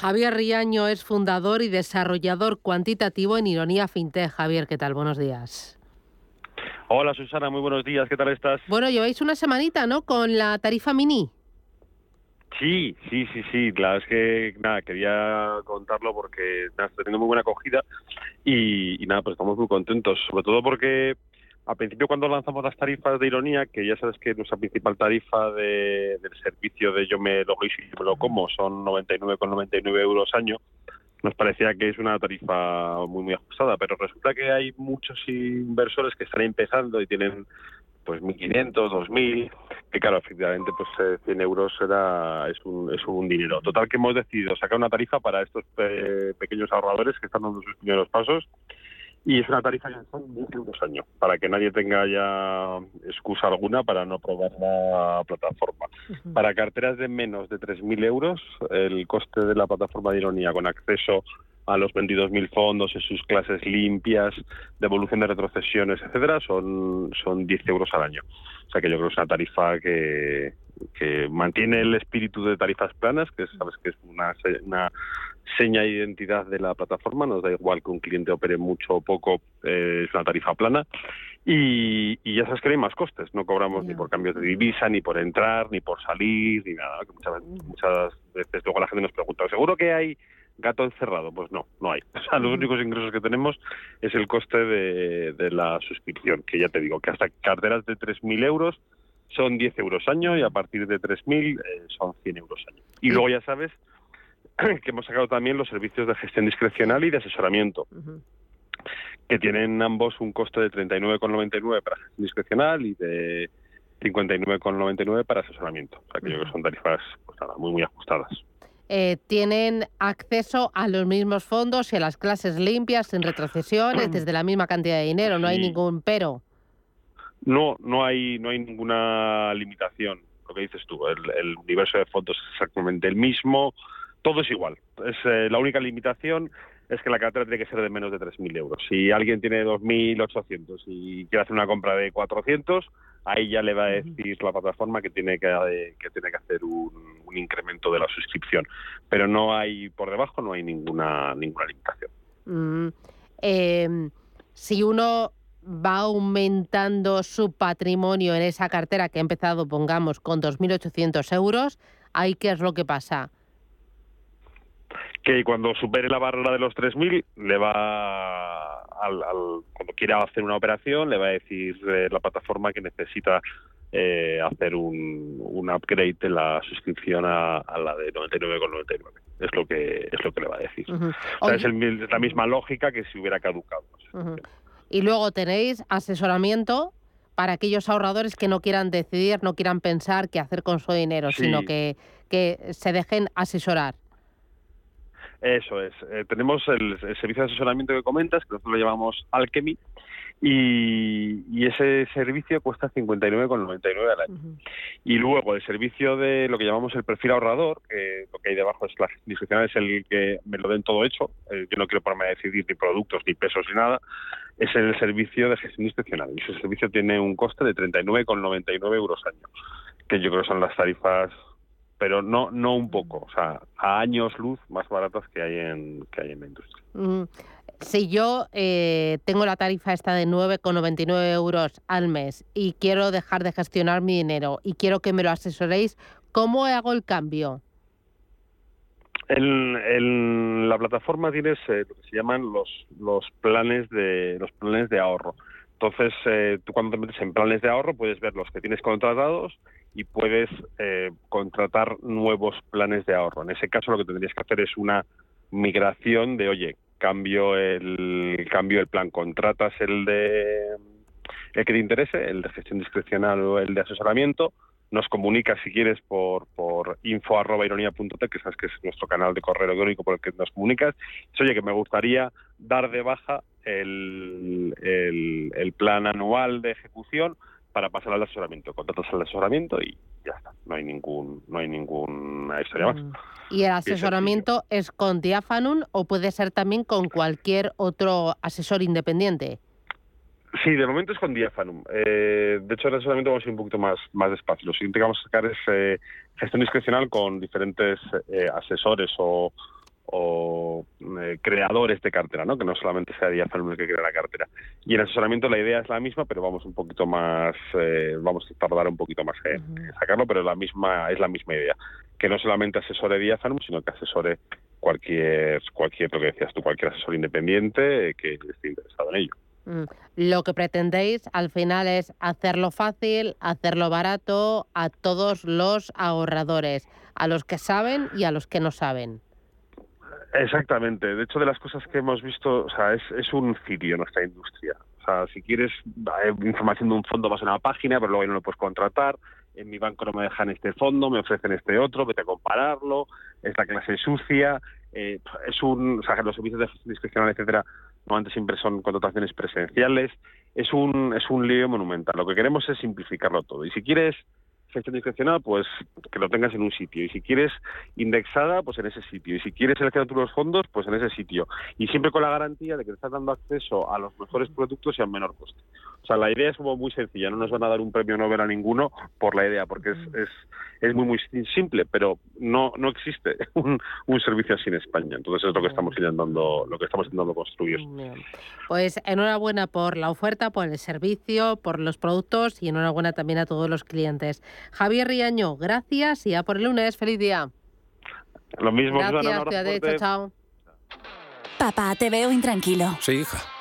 Javier Riaño es fundador y desarrollador cuantitativo en Ironía FinTech. Javier, ¿qué tal? Buenos días. Hola Susana, muy buenos días, ¿qué tal estás? Bueno, lleváis una semanita, ¿no? Con la tarifa mini. Sí, sí, sí, sí. La verdad es que nada, quería contarlo porque está teniendo muy buena acogida y, y nada, pues estamos muy contentos, sobre todo porque al principio cuando lanzamos las tarifas de ironía, que ya sabes que nuestra principal tarifa de, del servicio de yo me lo y yo me lo como son 99,99 euros año, nos parecía que es una tarifa muy muy ajustada, pero resulta que hay muchos inversores que están empezando y tienen pues 1.500, 2.000, que claro, efectivamente pues 100 eh, euros era, es, un, es un dinero. Total que hemos decidido sacar una tarifa para estos eh, pequeños ahorradores que están dando sus primeros pasos y es una tarifa que son 10 euros año, para que nadie tenga ya excusa alguna para no probar la plataforma. Para carteras de menos de 3.000 euros, el coste de la plataforma de ironía con acceso a los 22.000 fondos en sus clases limpias, devolución de retrocesiones, etcétera, son, son 10 euros al año. O sea que yo creo que es una tarifa que, que mantiene el espíritu de tarifas planas, que sabes que es una, una seña de identidad de la plataforma, nos da igual que un cliente opere mucho o poco, eh, es una tarifa plana. Y, ya sabes que no hay más costes, no cobramos ni por cambios de divisa, ni por entrar, ni por salir, ni nada. muchas, muchas veces luego la gente nos pregunta, ¿seguro que hay gato encerrado? Pues no, no hay. O sea, los únicos ingresos que tenemos es el coste de, la suscripción, que ya te digo, que hasta carteras de 3.000 euros son 10 euros año y a partir de 3.000 eh, son 100 euros año. Y luego ya sabes que hemos sacado también los servicios de gestión discrecional y de asesoramiento, que tienen ambos un coste de 39,99 para gestión discrecional y de 59,99 para asesoramiento. O sea, que yo creo que son tarifas pues, muy, muy ajustadas. Eh, tienen acceso a los mismos fondos y a las clases limpias, sin retrocesiones, desde la misma cantidad de dinero, no hay ningún pero. No, no hay, no hay ninguna limitación. Lo que dices tú, el, el universo de fondos es exactamente el mismo todo es igual. Es eh, la única limitación es que la cartera tiene que ser de menos de 3.000 euros. Si alguien tiene 2.800 y quiere hacer una compra de 400, ahí ya le va a decir la plataforma que tiene que, eh, que tiene que hacer un, incremento de la suscripción. Pero no hay por debajo no hay ninguna ninguna limitación. Mm, em, si uno va aumentando su patrimonio en esa cartera que ha empezado, pongamos, con 2.800 euros, ¿ahí qué es lo que pasa? que cuando supere la barrera de los 3.000 le va al, cuando quiera hacer una operación le va a decir eh, la plataforma que necesita eh, hacer un, un, upgrade de la suscripción a, la de 99,99 es lo que es lo que le va a decir. O sea, es, la misma lógica que si hubiera caducado y luego tenéis asesoramiento para aquellos ahorradores que no quieran decidir no quieran pensar qué hacer con su dinero sino que que se dejen asesorar eso es. Eh, tenemos el, servicio de asesoramiento que comentas, que nosotros lo llamamos Alchemy, y, ese servicio cuesta 59,99 al año. Y luego el servicio de lo que llamamos el perfil ahorrador, que lo que hay debajo es la discrecional, es el que me lo den todo hecho, eh, yo no quiero ponerme a decidir ni productos, ni pesos, ni nada, es el servicio de gestión discrecional. Y ese servicio tiene un coste de 39,99 euros al año, que yo creo que son las tarifas pero no no un poco, o sea, a años luz más baratas que hay en que hay en la industria. Si yo eh, tengo la tarifa esta de 9,99 euros al mes y quiero dejar de gestionar mi dinero y quiero que me lo asesoréis, ¿cómo hago el cambio? En, la plataforma tienes eh, lo que se llaman los, los planes de los planes de ahorro. Entonces, eh, tú cuando te metes en planes de ahorro puedes ver los que tienes contratados y puedes contratar nuevos planes de ahorro. En ese caso, lo que tendrías que hacer es una migración de, oye, cambio el cambio el plan, contratas el de el que te interese, el de gestión discrecional o el de asesoramiento, nos comunicas si quieres por, por info arroba que sabes que es nuestro canal de correo electrónico por el que nos comunicas. oye, que me gustaría dar de baja el, el, el plan anual de ejecución para pasar al asesoramiento. Contratas al asesoramiento y ya está. No hay ningún, no hay ninguna historia más. Mm. ¿Y el asesoramiento es con Diafanum o puede ser también con cualquier otro asesor independiente? Sí, de momento es con Diafanum. Eh, de hecho, el asesoramiento vamos a ir un poquito más, más despacio. Lo siguiente que vamos a sacar es eh, gestión discrecional con diferentes eh, asesores o, o eh, creadores de cartera, ¿no? que no solamente sea Diafanum el que crea la cartera. Y en asesoramiento la idea es la misma, pero vamos un poquito más, eh, vamos a tardar un poquito más en, sacarlo, pero la misma es la misma idea, que no solamente asesore Diafanum, sino que asesore cualquier, cualquier, lo que decías tú, cualquier asesor independiente que esté interesado en ello. Mm. Lo que pretendéis al final es hacerlo fácil, hacerlo barato a todos los ahorradores, a los que saben y a los que no saben. Exactamente. De hecho, de las cosas que hemos visto, o sea, es, es un sitio nuestra industria. O sea, si quieres información de un fondo vas a una página, pero luego no lo puedes contratar. En mi banco no me dejan este fondo, me ofrecen este otro, vete a compararlo. Es la clase sucia. Eh, es un, o sea, los servicios de gestión discrecional, etcétera, normalmente siempre son contrataciones presenciales. Es un, es un lío monumental. Lo que queremos es simplificarlo todo. Y si quieres gestión discrecional, pues que lo tengas en un sitio. Y si quieres indexada, pues en ese sitio. Y si quieres seleccionar tú los fondos, pues en ese sitio. Y siempre con la garantía de que te estás dando acceso a los mejores productos y a menor coste. O sea, la idea es como muy sencilla. No nos van a dar un premio Nobel a ninguno por la idea, porque es, es, es muy, muy simple, pero no, no existe un, un, servicio así en España. Entonces es lo que estamos intentando, lo que estamos intentando construir. Pues enhorabuena por la oferta, por el servicio, por los productos y enhorabuena también a todos los clientes. Javier Riaño, gracias y a por el lunes. Feliz día. Lo mismo, Gracias, chao, chao. Papá, te veo intranquilo. Sí, hija.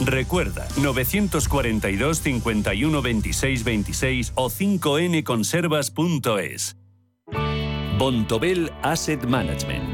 Recuerda, 942 51 26 26 o 5nconservas.es. Bontobel Asset Management.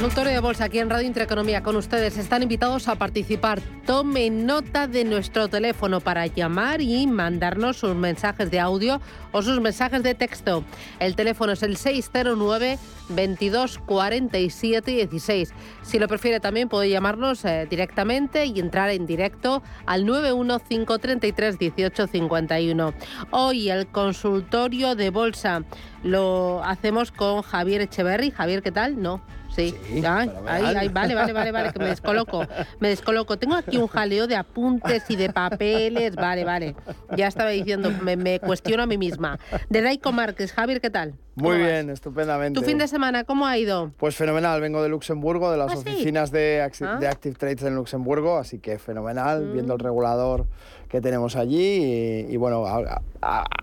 Consultorio de Bolsa aquí en Radio Intereconomía con ustedes. Están invitados a participar. Tomen nota de nuestro teléfono para llamar y mandarnos sus mensajes de audio o sus mensajes de texto. El teléfono es el 609 22 47 16. Si lo prefiere también puede llamarnos eh, directamente y entrar en directo al 91533 18 51. Hoy el consultorio de bolsa lo hacemos con Javier Echeverry. Javier, ¿qué tal? No. Sí, ahí, ahí, vale, vale, vale, vale, que me descoloco, me descoloco. Tengo aquí un jaleo de apuntes y de papeles, vale, vale. Ya estaba diciendo, me, me cuestiono a mí misma. De Daico Márquez, Javier, ¿qué tal? Muy bien, estupendamente. ¿Tu fin de semana cómo ha ido? Pues fenomenal, vengo de Luxemburgo, de las ¿Ah, sí? oficinas de, Axi- Ah. de Active Trades en Luxemburgo, así que fenomenal, Mm. viendo el regulador que tenemos allí y, y bueno,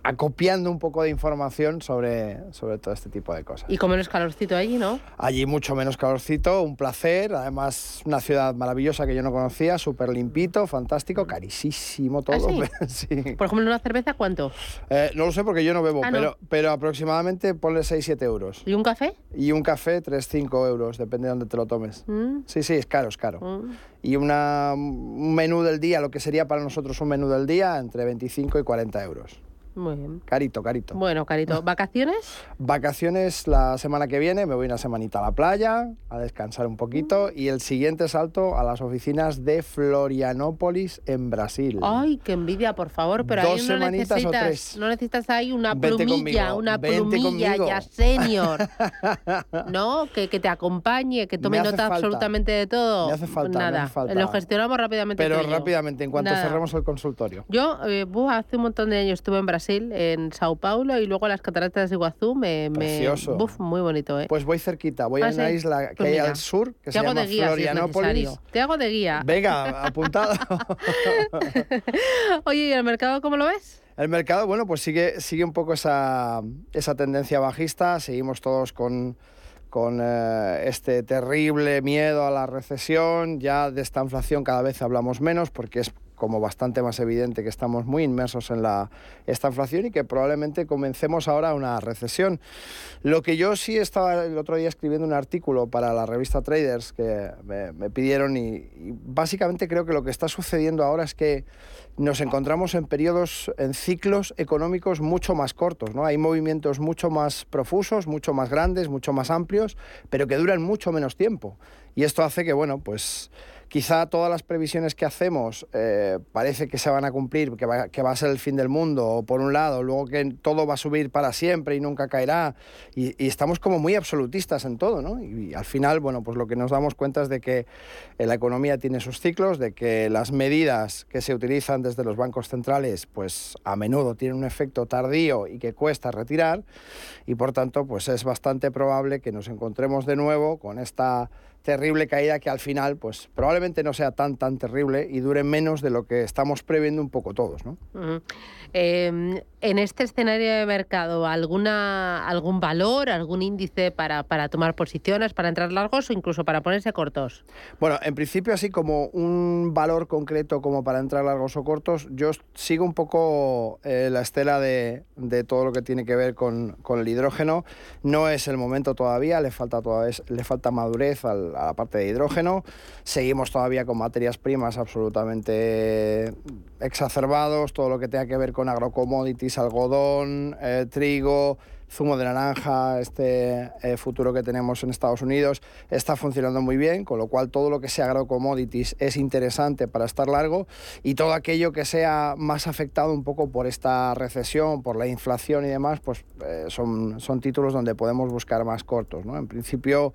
acopiando un poco de información sobre, sobre todo este tipo de cosas. Y como menos calorcito allí, ¿no? Allí mucho menos calorcito, un placer, además una ciudad maravillosa que yo no conocía, súper limpito, fantástico, carísimo todo. ¿Ah, sí? Por ejemplo, una cerveza, ¿cuánto? Eh, no lo sé porque yo no bebo, ¿no? pero, pero aproximadamente ponle 6-7 euros. ¿Y un café? Y un café 3-5 euros, depende de dónde te lo tomes. Mm. Sí, sí, es caro, es caro. Mm. Y una, un menú del día, lo que sería para nosotros un menú del día, entre 25 y 40 euros. Muy bien. Carito, carito. Bueno, Carito, ¿vacaciones? Vacaciones la semana que viene, me voy una semanita a la playa, a descansar un Mm. poquito y el siguiente salto a las oficinas de Florianópolis en Brasil. Ay, qué envidia, por favor, pero Dos ahí no semanitas o necesitas, tres. no necesitas ahí una Vente plumilla, conmigo, una vente plumilla conmigo. ya senior, ¿no? Que, que te acompañe, que tome nota falta. absolutamente de todo. Me hace falta, me Nada, hace falta. lo gestionamos rápidamente. Pero rápidamente, en cuanto Nada. cerremos el consultorio. Yo, eh, hace un montón de años estuve en Brasil, en Sao Paulo, y luego las cataratas de Iguazú, me... me- Precioso. buf, muy bonito, ¿eh? Pues voy cerquita, voy Ah, a una sí. isla que Pues hay mira, al sur, que Te se hago llama guía Florianópolis. Te hago de guía. Venga, apuntado. Oye, ¿y el mercado cómo lo ves? El mercado, bueno, pues sigue, sigue un poco esa, esa tendencia bajista. Seguimos todos con, con eh, este terrible miedo a la recesión. Ya de esta inflación cada vez hablamos menos porque es como bastante más evidente que estamos muy inmersos en la, esta inflación y que probablemente comencemos ahora una recesión. Lo que yo sí estaba el otro día escribiendo un artículo para la revista Traders que me, pidieron y, y básicamente creo que lo que está sucediendo ahora es que nos encontramos en periodos, en ciclos económicos mucho más cortos. ¿no? Hay movimientos mucho más profusos, mucho más grandes, mucho más amplios, pero que duran mucho menos tiempo. Y esto hace que, bueno, pues Quizá todas las previsiones que hacemos eh, parece que se van a cumplir, que va, que va, a ser el fin del mundo, por un lado, luego que todo va a subir para siempre y nunca caerá, y, estamos como muy absolutistas en todo, ¿no? Y, al final, bueno, pues lo que nos damos cuenta es de que eh, la economía tiene sus ciclos, de que las medidas que se utilizan desde los bancos centrales, pues a menudo tienen un efecto tardío y que cuesta retirar, y por tanto, pues es bastante probable que nos encontremos de nuevo con esta terrible caída que al final, pues probablemente no sea tan tan terrible y dure menos de lo que estamos previendo un poco todos, ¿no? Em, en este escenario de mercado, ¿alguna, ¿algún valor, algún índice para, para, tomar posiciones, para entrar largos o incluso para ponerse cortos? Bueno, en principio así como un valor concreto como para entrar largos o cortos, yo sigo un poco eh, la estela de, de, todo lo que tiene que ver con, con, el hidrógeno. No es el momento todavía, le falta, todavía, le falta madurez al, a la parte de hidrógeno. Seguimos todavía con materias primas absolutamente exacerbados, todo lo que tenga que ver con agrocommodities, algodón, eh, trigo, zumo de naranja, este eh, futuro que tenemos en Estados Unidos, está funcionando muy bien, con lo cual todo lo que sea agrocommodities es interesante para estar largo y todo aquello que sea más afectado un poco por esta recesión, por la inflación y demás, pues eh, son, son títulos donde podemos buscar más cortos. ¿no? En principio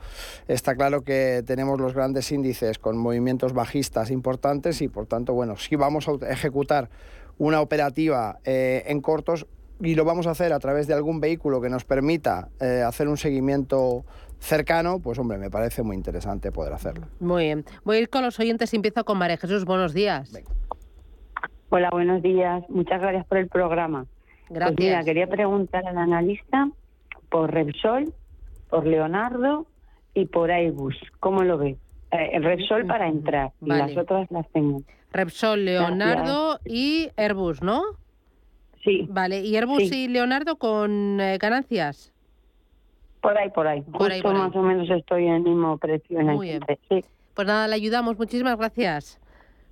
está claro que tenemos los grandes índices con movimientos bajistas importantes y por tanto, bueno, si vamos a ejecutar una operativa eh, en cortos, y lo vamos a hacer a través de algún vehículo que nos permita eh, hacer un seguimiento cercano, pues hombre, me parece muy interesante poder hacerlo. Muy bien. Voy a ir con los oyentes y empiezo con María Jesús. Buenos días. Hola, buenos días. Muchas gracias por el programa. Pues gracias. mira, quería preguntar al analista por Repsol, por Leonardo y por Airbus. ¿Cómo lo ve? Eh, Repsol para entrar y las otras las tengo. Repsol, Leonardo y Airbus, ¿no? Sí. Vale, ¿y Airbus y Leonardo con eh, ganancias? Por ahí, por ahí. Por ahí, más o menos estoy en el mismo precio. En Muy bien. Pues nada, le ayudamos. Muchísimas gracias.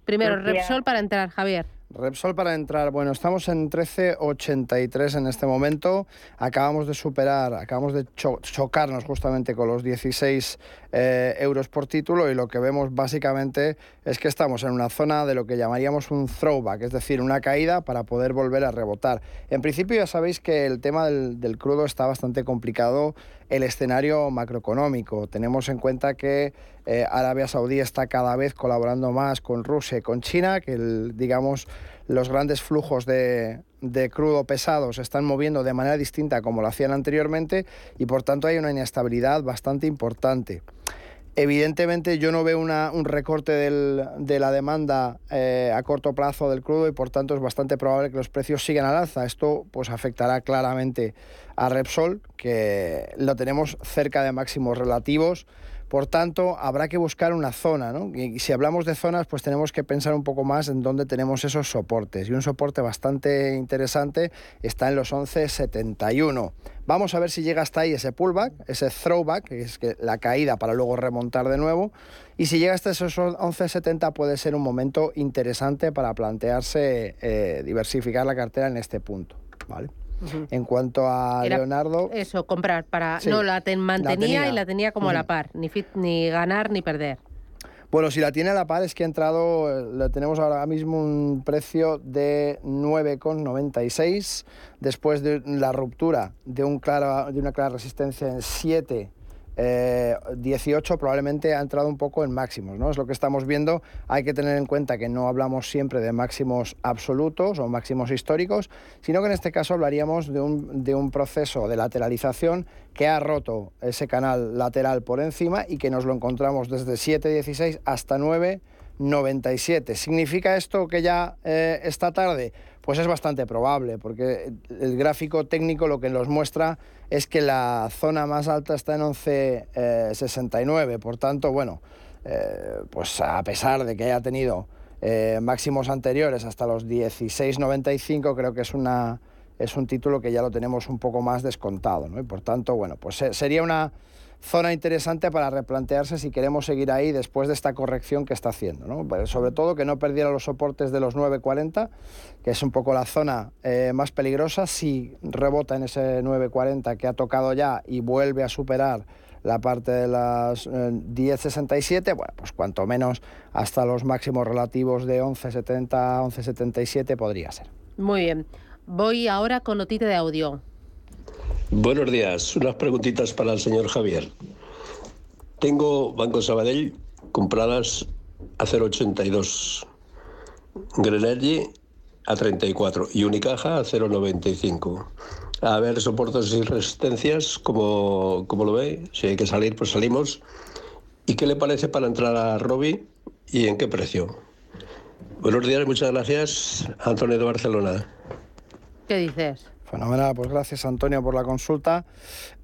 Primero, Repsol para entrar, Javier. Repsol para entrar, bueno, estamos en 13.83 en este momento. Acabamos de superar, acabamos de chocarnos justamente con los 16 eh, euros por título y lo que vemos básicamente es que estamos en una zona de lo que llamaríamos un throwback, es decir, una caída para poder volver a rebotar. En principio ya sabéis que el tema del, del crudo está bastante complicado el escenario macroeconómico. Tenemos en cuenta que eh, Arabia Saudí está cada vez colaborando más con Rusia y con China, que digamos los grandes flujos de, de crudo pesado se están moviendo de manera distinta como lo hacían anteriormente y por tanto hay una inestabilidad bastante importante. Evidentemente yo no veo un recorte de la demanda eh, a corto plazo del crudo y por tanto es bastante probable que los precios sigan al alza. Esto pues afectará claramente a Repsol, que lo tenemos cerca de máximos relativos por tanto, habrá que buscar una zona, ¿no? Y si hablamos de zonas, pues tenemos que pensar un poco más en dónde tenemos esos soportes. Y un soporte bastante interesante está en los 11.71. Vamos a ver si llega hasta ahí ese pullback, ese throwback, que es la caída para luego remontar de nuevo. Y si llega hasta esos 11.70 puede ser un momento interesante para plantearse eh, diversificar la cartera en este punto. ¿vale? En cuanto a Leonardo. Eso, comprar para. no, la mantenía y la tenía como a la par, ni, ni ganar ni perder. Bueno, si la tiene a la par es que ha entrado, le tenemos ahora mismo un precio de 9,96 después de la ruptura de, un clara, de una clara resistencia en 7 18 eh, probablemente ha entrado un poco en máximos, ¿no? Es lo que estamos viendo. Hay que tener en cuenta que no hablamos siempre de máximos absolutos o máximos históricos, sino que en este caso hablaríamos de un, de un proceso de lateralización que ha roto ese canal lateral por encima y que nos lo encontramos desde 7,16 hasta 9,97. ¿Significa esto que ya eh, está tarde? Pues es bastante probable, porque el gráfico técnico lo que nos muestra es que la zona más alta está en 11,69. Eh, Por tanto, bueno, eh, pues a pesar de que haya tenido eh, máximos anteriores hasta los 16.95, creo que es una es un título que ya lo tenemos un poco más descontado, ¿no? Y por tanto, bueno, pues sería una zona interesante para replantearse si queremos seguir ahí después de esta corrección que está haciendo. ¿no? Sobre todo que no perdiera los soportes de los 9.40, que es un poco la zona eh, más peligrosa. Si rebota en ese 9.40 que ha tocado ya y vuelve a superar la parte de las 10.67, eh, bueno, pues cuanto menos hasta los máximos relativos de 11.70, 11.77 podría ser. Muy bien. Voy ahora con notita de audio. Buenos días. Unas preguntitas para el señor Javier. Tengo Banco Sabadell compradas a 0,82, Grenergy a 34 y Unicaja a 0,95. A ver, soportes y resistencias, como, lo ve. Si hay que salir, pues salimos. ¿Y qué le parece para entrar a Robi y en qué precio? Buenos días, muchas gracias. Antonio de Barcelona. ¿Qué dices? Fenomenal, pues gracias Antonio por la consulta.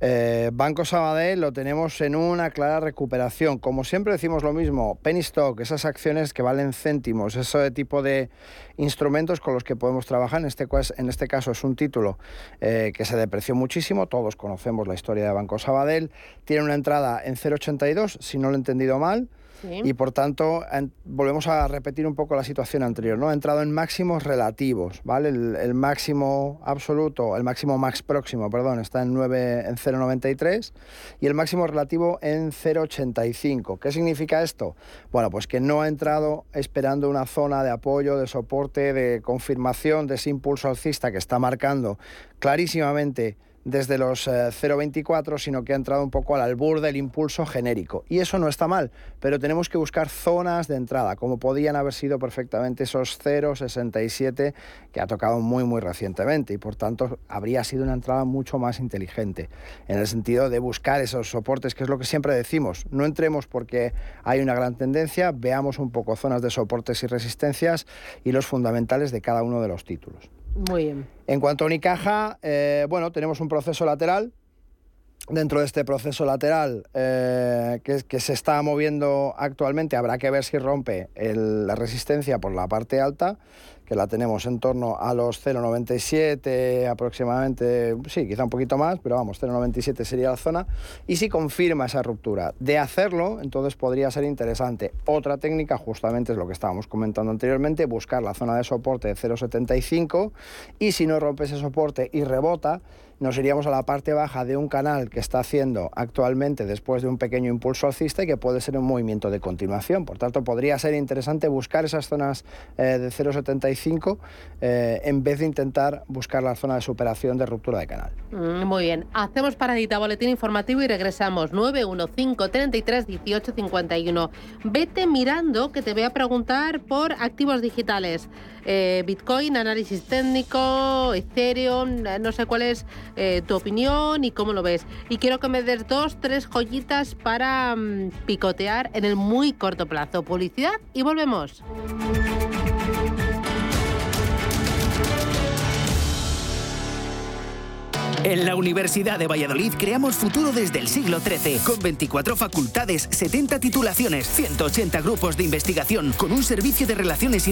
Eh, Banco Sabadell lo tenemos en una clara recuperación. Como siempre decimos lo mismo, penny stock, esas acciones que valen céntimos, ese tipo de instrumentos con los que podemos trabajar. En este, en este caso es un título eh, que se depreció muchísimo, todos conocemos la historia de Banco Sabadell. Tiene una entrada en 0,82, si no lo he entendido mal. Y por tanto, volvemos a repetir un poco la situación anterior, ¿no? Ha entrado en máximos relativos, ¿vale? El, máximo absoluto, el máximo max próximo, perdón, está en, 9, en 0,93 y el máximo relativo en 0,85. ¿Qué significa esto? Bueno, pues que no ha entrado esperando una zona de apoyo, de soporte, de confirmación de ese impulso alcista que está marcando clarísimamente desde los 0,24, eh, sino que ha entrado un poco al albur del impulso genérico. Y eso no está mal, pero tenemos que buscar zonas de entrada, como podían haber sido perfectamente esos 0,67 que ha tocado muy, muy recientemente. Y por tanto, habría sido una entrada mucho más inteligente, en el sentido de buscar esos soportes, que es lo que siempre decimos. No entremos porque hay una gran tendencia, veamos un poco zonas de soportes y resistencias y los fundamentales de cada uno de los títulos. Muy bien. En cuanto a Unicaja, eh, bueno, tenemos un proceso lateral. Dentro de este proceso lateral eh, que, se está moviendo actualmente, habrá que ver si rompe la resistencia por la parte alta que la tenemos en torno a los 0,97 aproximadamente, sí, quizá un poquito más, pero vamos, 0,97 sería la zona, y si confirma esa ruptura. De hacerlo, entonces podría ser interesante. Otra técnica, justamente es lo que estábamos comentando anteriormente, buscar la zona de soporte de 0,75 y si no rompe ese soporte y rebota, nos iríamos a la parte baja de un canal que está haciendo actualmente después de un pequeño impulso alcista y que puede ser un movimiento de continuación. Por tanto, podría ser interesante buscar esas zonas eh, de 0,75 eh, en vez de intentar buscar la zona de superación de ruptura de canal. Mm, muy bien. Hacemos paradita, boletín informativo y regresamos. 915 33 18 51. Vete mirando que te voy a preguntar por activos digitales. Eh, Bitcoin, análisis técnico, Ethereum, no sé cuál es eh, tu opinión y cómo lo ves. Y quiero que me des dos, tres joyitas para mm, picotear en el muy corto plazo. Publicidad y volvemos. En la Universidad de Valladolid creamos futuro desde el siglo XIII, con 24 facultades, 70 titulaciones, 180 grupos de investigación, con un servicio de relaciones